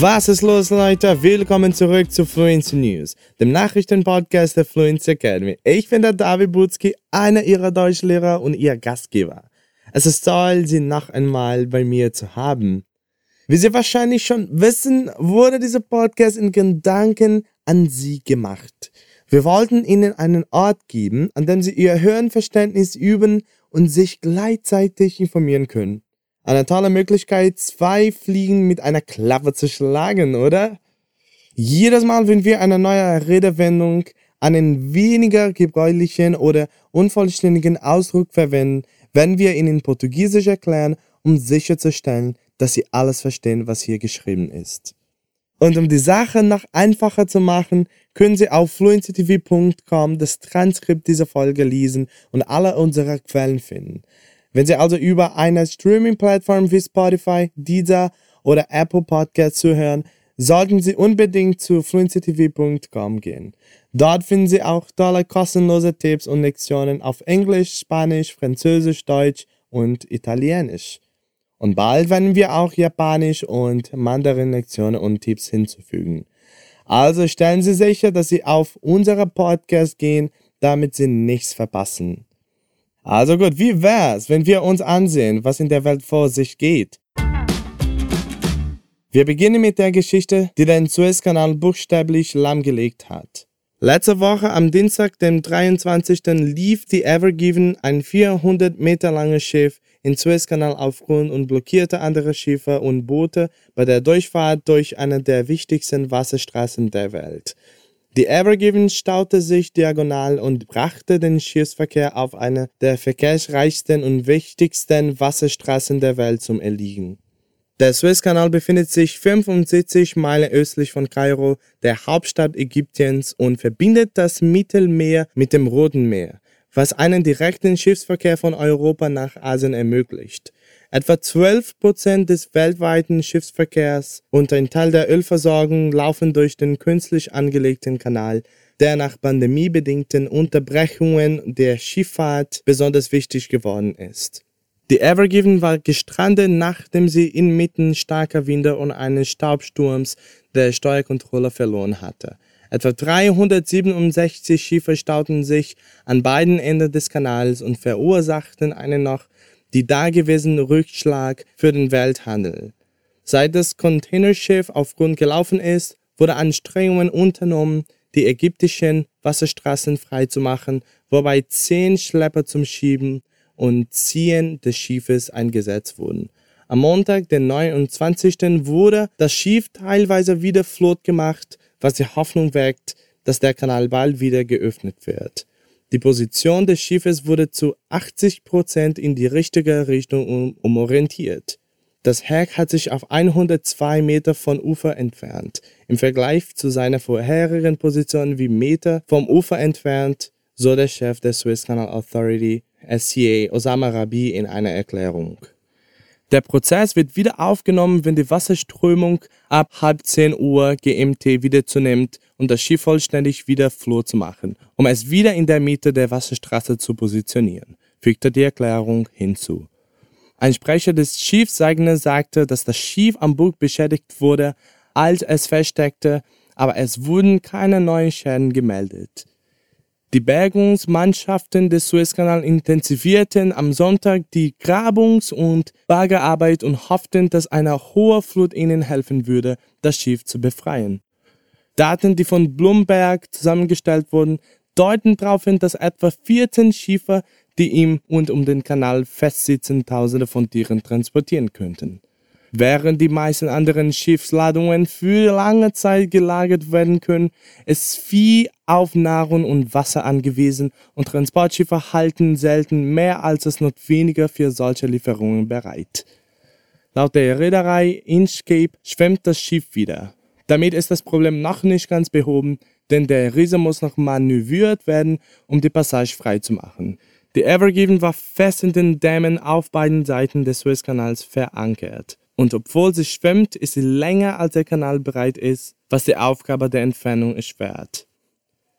Was ist los, Leute? Willkommen zurück zu Fluency News, dem Nachrichtenpodcast der Fluency Academy. Ich bin der David Butzki, einer ihrer Deutschlehrer und ihr Gastgeber. Es ist toll, Sie noch einmal bei mir zu haben. Wie Sie wahrscheinlich schon wissen, wurde dieser Podcast in Gedanken an Sie gemacht. Wir wollten Ihnen einen Ort geben, an dem Sie Ihr Hörenverständnis üben und sich gleichzeitig informieren können. Eine tolle Möglichkeit, zwei Fliegen mit einer Klappe zu schlagen, oder? Jedes Mal, wenn wir eine neue Redewendung, einen weniger gebräuchlichen oder unvollständigen Ausdruck verwenden, werden wir ihn in Portugiesisch erklären, um sicherzustellen, dass Sie alles verstehen, was hier geschrieben ist. Und um die Sache noch einfacher zu machen, können Sie auf fluencytv.com das Transkript dieser Folge lesen und alle unsere Quellen finden. Wenn Sie also über eine Streaming-Plattform wie Spotify, Deezer oder Apple Podcasts zuhören, sollten Sie unbedingt zu fluencytv.com gehen. Dort finden Sie auch tolle kostenlose Tipps und Lektionen auf Englisch, Spanisch, Französisch, Deutsch und Italienisch. Und bald werden wir auch Japanisch und Mandarin-Lektionen und Tipps hinzufügen. Also stellen Sie sicher, dass Sie auf unsere Podcast gehen, damit Sie nichts verpassen. Also gut, wie wär's, wenn wir uns ansehen, was in der Welt vor sich geht? Wir beginnen mit der Geschichte, die den Suezkanal buchstäblich lahmgelegt hat. Letzte Woche am Dienstag, dem 23. lief die Ever Given, ein 400 Meter langes Schiff, in Suezkanal auf Grund und blockierte andere Schiffe und Boote bei der Durchfahrt durch eine der wichtigsten Wasserstraßen der Welt. Die Evergiven staute sich diagonal und brachte den Schiffsverkehr auf eine der verkehrsreichsten und wichtigsten Wasserstraßen der Welt zum Erliegen. Der Suezkanal befindet sich 75 Meilen östlich von Kairo, der Hauptstadt Ägyptiens, und verbindet das Mittelmeer mit dem Roten Meer, was einen direkten Schiffsverkehr von Europa nach Asien ermöglicht. Etwa 12 Prozent des weltweiten Schiffsverkehrs und ein Teil der Ölversorgung laufen durch den künstlich angelegten Kanal, der nach pandemiebedingten Unterbrechungen der Schifffahrt besonders wichtig geworden ist. Die Evergiven war gestrandet, nachdem sie inmitten starker Winde und eines Staubsturms der Steuerkontrolle verloren hatte. Etwa 367 Schiffe stauten sich an beiden Enden des Kanals und verursachten einen noch die dagewesenen Rückschlag für den Welthandel. Seit das Containerschiff auf Grund gelaufen ist, wurde Anstrengungen unternommen, die ägyptischen Wasserstraßen freizumachen, wobei zehn Schlepper zum Schieben und Ziehen des Schiffes eingesetzt wurden. Am Montag, den 29. wurde das Schiff teilweise wieder flott gemacht, was die Hoffnung weckt, dass der Kanal bald wieder geöffnet wird. Die Position des Schiffes wurde zu 80 Prozent in die richtige Richtung umorientiert. Das Heck hat sich auf 102 Meter von Ufer entfernt. Im Vergleich zu seiner vorherigen Position wie Meter vom Ufer entfernt, so der Chef der Swiss Canal Authority, SCA, Osama Rabi, in einer Erklärung. Der Prozess wird wieder aufgenommen, wenn die Wasserströmung ab halb 10 Uhr GMT wieder zunimmt und das Schiff vollständig wieder flur zu machen, um es wieder in der Mitte der Wasserstraße zu positionieren, fügte die Erklärung hinzu. Ein Sprecher des Schiffseigners sagte, dass das Schiff am Bug beschädigt wurde, als es feststeckte, aber es wurden keine neuen Schäden gemeldet. Die Bergungsmannschaften des Suezkanals intensivierten am Sonntag die Grabungs- und Baggerarbeit und hofften, dass eine hohe Flut ihnen helfen würde, das Schiff zu befreien. Daten, die von Bloomberg zusammengestellt wurden, deuten darauf hin, dass etwa 14 Schiffe, die im und um den Kanal festsitzen, Tausende von Tieren transportieren könnten. Während die meisten anderen Schiffsladungen für lange Zeit gelagert werden können, ist Vieh auf Nahrung und Wasser angewiesen und Transportschiffe halten selten mehr als das Notwendige für solche Lieferungen bereit. Laut der Reederei Inchcape schwimmt das Schiff wieder. Damit ist das Problem noch nicht ganz behoben, denn der Riese muss noch manövriert werden, um die Passage freizumachen. Die Evergiven war fest in den Dämmen auf beiden Seiten des Suezkanals verankert und obwohl sie schwimmt, ist sie länger als der Kanal bereit ist, was die Aufgabe der Entfernung erschwert.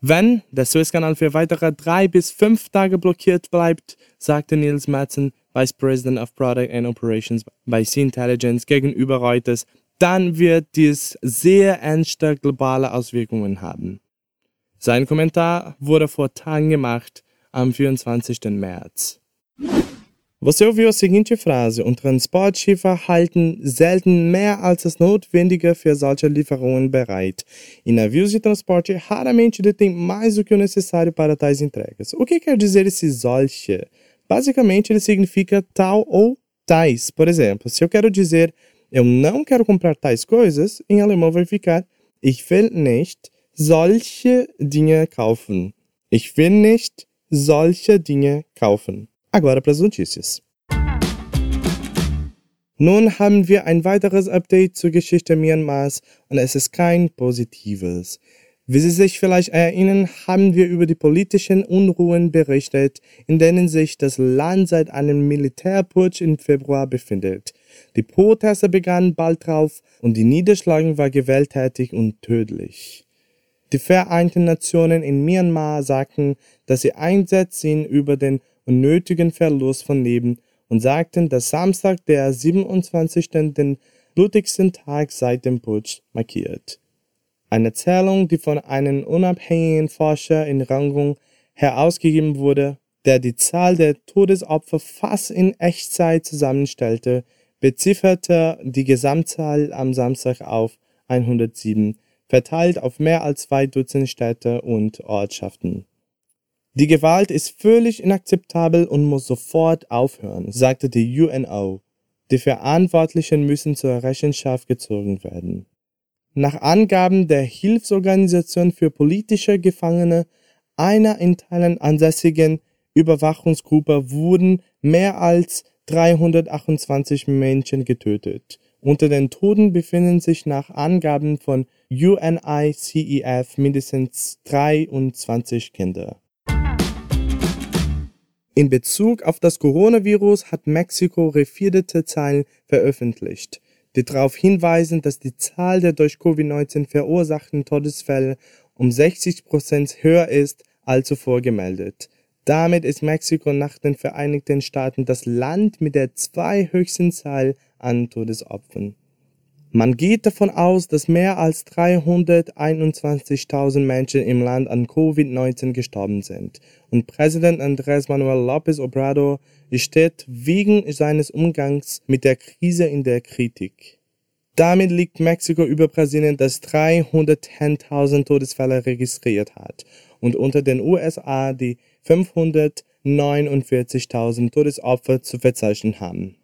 Wenn der Suezkanal für weitere drei bis fünf Tage blockiert bleibt, sagte Niels Madsen, Vice President of Product and Operations bei Sea Intelligence gegenüber Reuters, dann wird dies sehr ernste globale Auswirkungen haben. Sein Kommentar wurde vor Tagen gemacht, am 24. März. Você ouviu a seguinte frase: Um Transportschiffer halten selten mehr als das Notwendige für solche Lieferungen bereit. E navios de transporte raramente detêm mais do que o necessário para tais entregas. O que quer dizer esse solche? Basicamente, ele significa tal ou tais. Por exemplo, se eu quero dizer eu não quero comprar tais coisas, em alemão vai ficar Ich will nicht solche Dinge kaufen. Ich will nicht solche Dinge kaufen. Agora para as notícias. Nun haben wir ein weiteres Update zur Geschichte Myanmars und es ist kein positives. Wie Sie sich vielleicht erinnern, haben wir über die politischen Unruhen berichtet, in denen sich das Land seit einem Militärputsch im Februar befindet. Die Proteste begannen bald drauf und die Niederschlagung war gewalttätig und tödlich. Die Vereinten Nationen in Myanmar sagten, dass sie einsetzt sind über den unnötigen Verlust von Leben und sagten, dass Samstag, der 27. den blutigsten Tag seit dem Putsch markiert. Eine Zählung, die von einem unabhängigen Forscher in Rangung herausgegeben wurde, der die Zahl der Todesopfer fast in Echtzeit zusammenstellte, bezifferte die Gesamtzahl am Samstag auf 107 verteilt auf mehr als zwei Dutzend Städte und Ortschaften. Die Gewalt ist völlig inakzeptabel und muss sofort aufhören, sagte die UNO. Die Verantwortlichen müssen zur Rechenschaft gezogen werden. Nach Angaben der Hilfsorganisation für politische Gefangene, einer in Teilen ansässigen Überwachungsgruppe, wurden mehr als 328 Menschen getötet. Unter den Toten befinden sich nach Angaben von UNICEF mindestens 23 Kinder. In Bezug auf das Coronavirus hat Mexiko revidierte Zahlen veröffentlicht, die darauf hinweisen, dass die Zahl der durch Covid-19 verursachten Todesfälle um 60 Prozent höher ist als zuvor gemeldet. Damit ist Mexiko nach den Vereinigten Staaten das Land mit der zweithöchsten Zahl an Todesopfern. Man geht davon aus, dass mehr als 321.000 Menschen im Land an Covid-19 gestorben sind und Präsident Andrés Manuel López Obrador steht wegen seines Umgangs mit der Krise in der Kritik. Damit liegt Mexiko über Brasilien, das 310.000 Todesfälle registriert hat und unter den USA die 549.000 Todesopfer zu verzeichnen haben.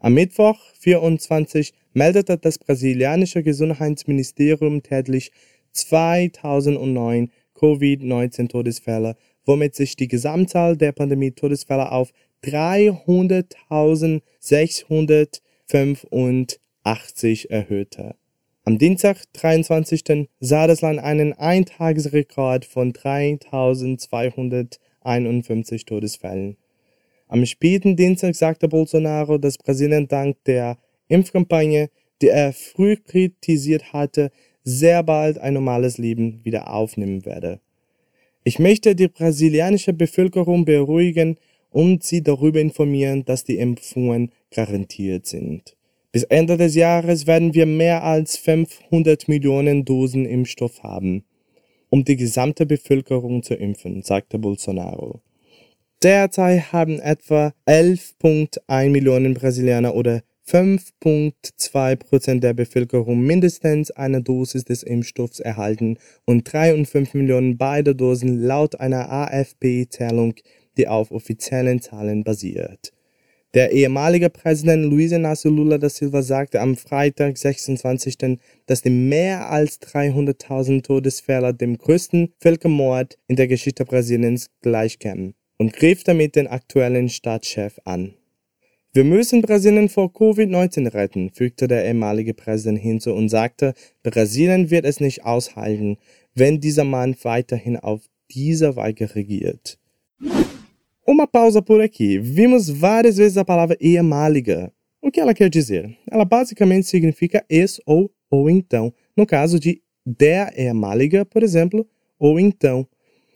Am Mittwoch, 24, meldete das brasilianische Gesundheitsministerium täglich 2009 Covid-19-Todesfälle, womit sich die Gesamtzahl der Pandemie-Todesfälle auf 300.685 erhöhte. Am Dienstag, 23. sah das Land einen Eintagesrekord von 3.251 Todesfällen. Am späten Dienstag sagte Bolsonaro, dass Brasilien dank der Impfkampagne, die er früh kritisiert hatte, sehr bald ein normales Leben wieder aufnehmen werde. Ich möchte die brasilianische Bevölkerung beruhigen und sie darüber informieren, dass die Impfungen garantiert sind. Bis Ende des Jahres werden wir mehr als 500 Millionen Dosen Impfstoff haben, um die gesamte Bevölkerung zu impfen, sagte Bolsonaro. Derzeit haben etwa 11,1 Millionen Brasilianer oder 5,2 Prozent der Bevölkerung mindestens eine Dosis des Impfstoffs erhalten und 3,5 Millionen beide Dosen laut einer AFP-Zählung, die auf offiziellen Zahlen basiert. Der ehemalige Präsident Luiz Inácio Lula da Silva sagte am Freitag, 26., dass die mehr als 300.000 Todesfälle dem größten Völkermord in der Geschichte Brasiliens gleichkämen und griff damit den aktuellen Staatschef an. Wir müssen Brasilien vor Covid-19 retten, fügte der ehemalige Präsident hinzu und sagte, Brasilien wird es nicht aushalten, wenn dieser Mann weiterhin auf dieser Weise regiert. Uma pausa por aqui. Vimos várias vezes a palavra ehemalige. O que ela quer dizer? Ela basicamente significa ex ou ou então. No caso de der ehemalige, por exemplo, ou então.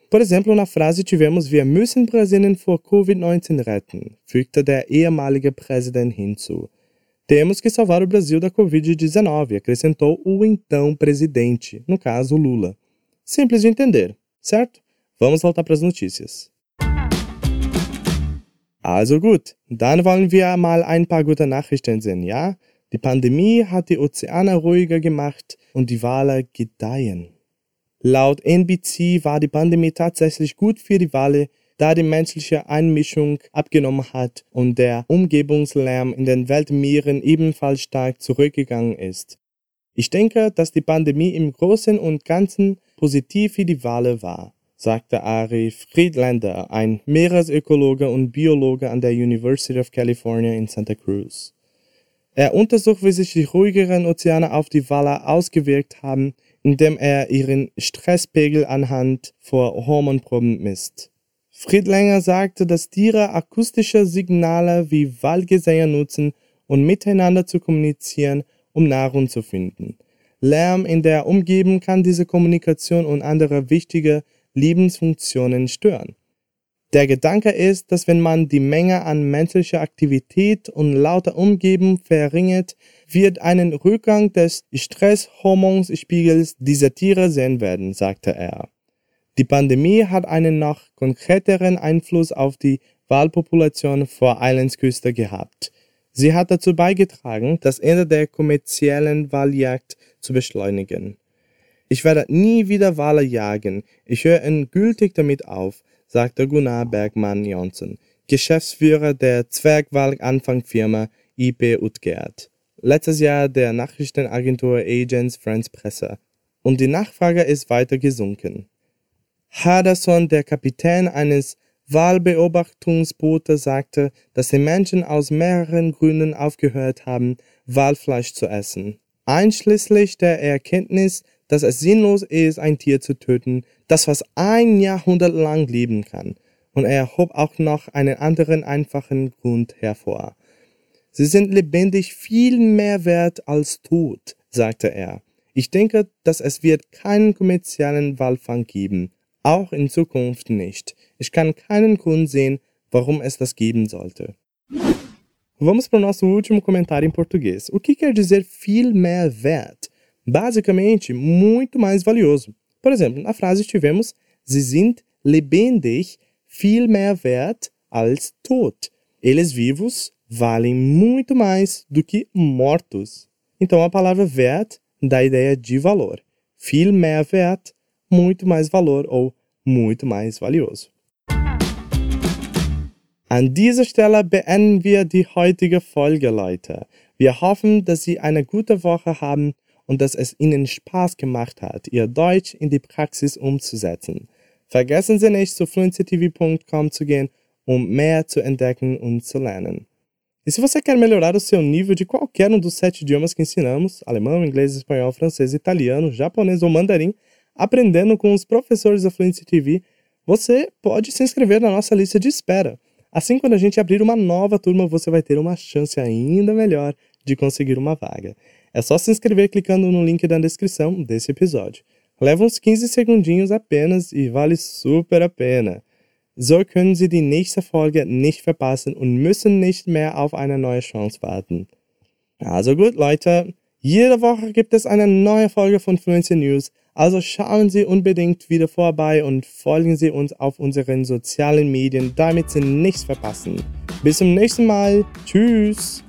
Por exemplo, na Frase tivemos Wir müssen Brasilien vor Covid-19 retten, fügte der ehemalige Präsident hinzu. Temos que salvar o Brasil da Covid-19, acrescentou o então presidente, no caso Lula. Simples de entender, certo? Vamos voltar para as notícias. Also gut, dann wollen wir mal ein paar gute Nachrichten sehen, ja? Die Pandemie hat die Ozeane ruhiger gemacht und die Wale gedeihen. Laut NBC war die Pandemie tatsächlich gut für die Wale, da die menschliche Einmischung abgenommen hat und der Umgebungslärm in den Weltmeeren ebenfalls stark zurückgegangen ist. Ich denke, dass die Pandemie im Großen und Ganzen positiv für die Wale war, sagte Ari Friedlander, ein Meeresökologe und Biologe an der University of California in Santa Cruz. Er untersucht, wie sich die ruhigeren Ozeane auf die Wale ausgewirkt haben, indem er ihren Stresspegel anhand von Hormonproben misst. Friedlänger sagte, dass Tiere akustische Signale wie Waldgesänge nutzen, um miteinander zu kommunizieren, um Nahrung zu finden. Lärm in der Umgebung kann diese Kommunikation und andere wichtige Lebensfunktionen stören. Der Gedanke ist, dass wenn man die Menge an menschlicher Aktivität und lauter Umgebung verringert, wird einen Rückgang des Stresshormonspiegels dieser Tiere sehen werden, sagte er. Die Pandemie hat einen noch konkreteren Einfluss auf die Walpopulation vor Islandsküste gehabt. Sie hat dazu beigetragen, das Ende der kommerziellen Waljagd zu beschleunigen. Ich werde nie wieder Wale jagen. Ich höre endgültig damit auf, sagte Gunnar Bergmann Johnson, Geschäftsführer der Zwergwalk-Anfangfirma IP Utgert. Letztes Jahr der Nachrichtenagentur Agents France Presse. Und die Nachfrage ist weiter gesunken. Henderson, der Kapitän eines Wahlbeobachtungsbootes, sagte, dass die Menschen aus mehreren Gründen aufgehört haben, Walfleisch zu essen. Einschließlich der Erkenntnis, dass es sinnlos ist, ein Tier zu töten, das fast ein Jahrhundert lang leben kann. Und er hob auch noch einen anderen einfachen Grund hervor. Sie sind lebendig viel mehr wert als tot, sagte er. Ich denke, dass es wird keinen kommerziellen Walfang geben. Auch in Zukunft nicht. Ich kann keinen Grund sehen, warum es das geben sollte. Vamos para o nosso último comentário em português. O que quer dizer viel mehr wert? Basicamente, muito mais valioso. Por exemplo, na frase tivemos Sie sind lebendig viel mehr wert als tot. Eles vivos valem muito mais do que mortos. Então a palavra wert dá a ideia de valor. Viel mehr wert, muito mais valor ou muito mais valioso. An dieser Stelle beenden wir die heutige Folge, Leute. Wir hoffen, dass Sie eine gute Woche haben und dass es Ihnen Spaß gemacht hat, Ihr Deutsch in die Praxis umzusetzen. Vergessen Sie nicht, zu fluencytv.com zu gehen, um mehr zu entdecken und zu lernen. E se você quer melhorar o seu nível de qualquer um dos sete idiomas que ensinamos, alemão, inglês, espanhol, francês, italiano, japonês ou mandarim, aprendendo com os professores da Fluency TV, você pode se inscrever na nossa lista de espera. Assim, quando a gente abrir uma nova turma, você vai ter uma chance ainda melhor de conseguir uma vaga. É só se inscrever clicando no link da descrição desse episódio. Leva uns 15 segundinhos apenas e vale super a pena. So können Sie die nächste Folge nicht verpassen und müssen nicht mehr auf eine neue Chance warten. Also gut, Leute, jede Woche gibt es eine neue Folge von Fluency News. Also schauen Sie unbedingt wieder vorbei und folgen Sie uns auf unseren sozialen Medien, damit Sie nichts verpassen. Bis zum nächsten Mal. Tschüss.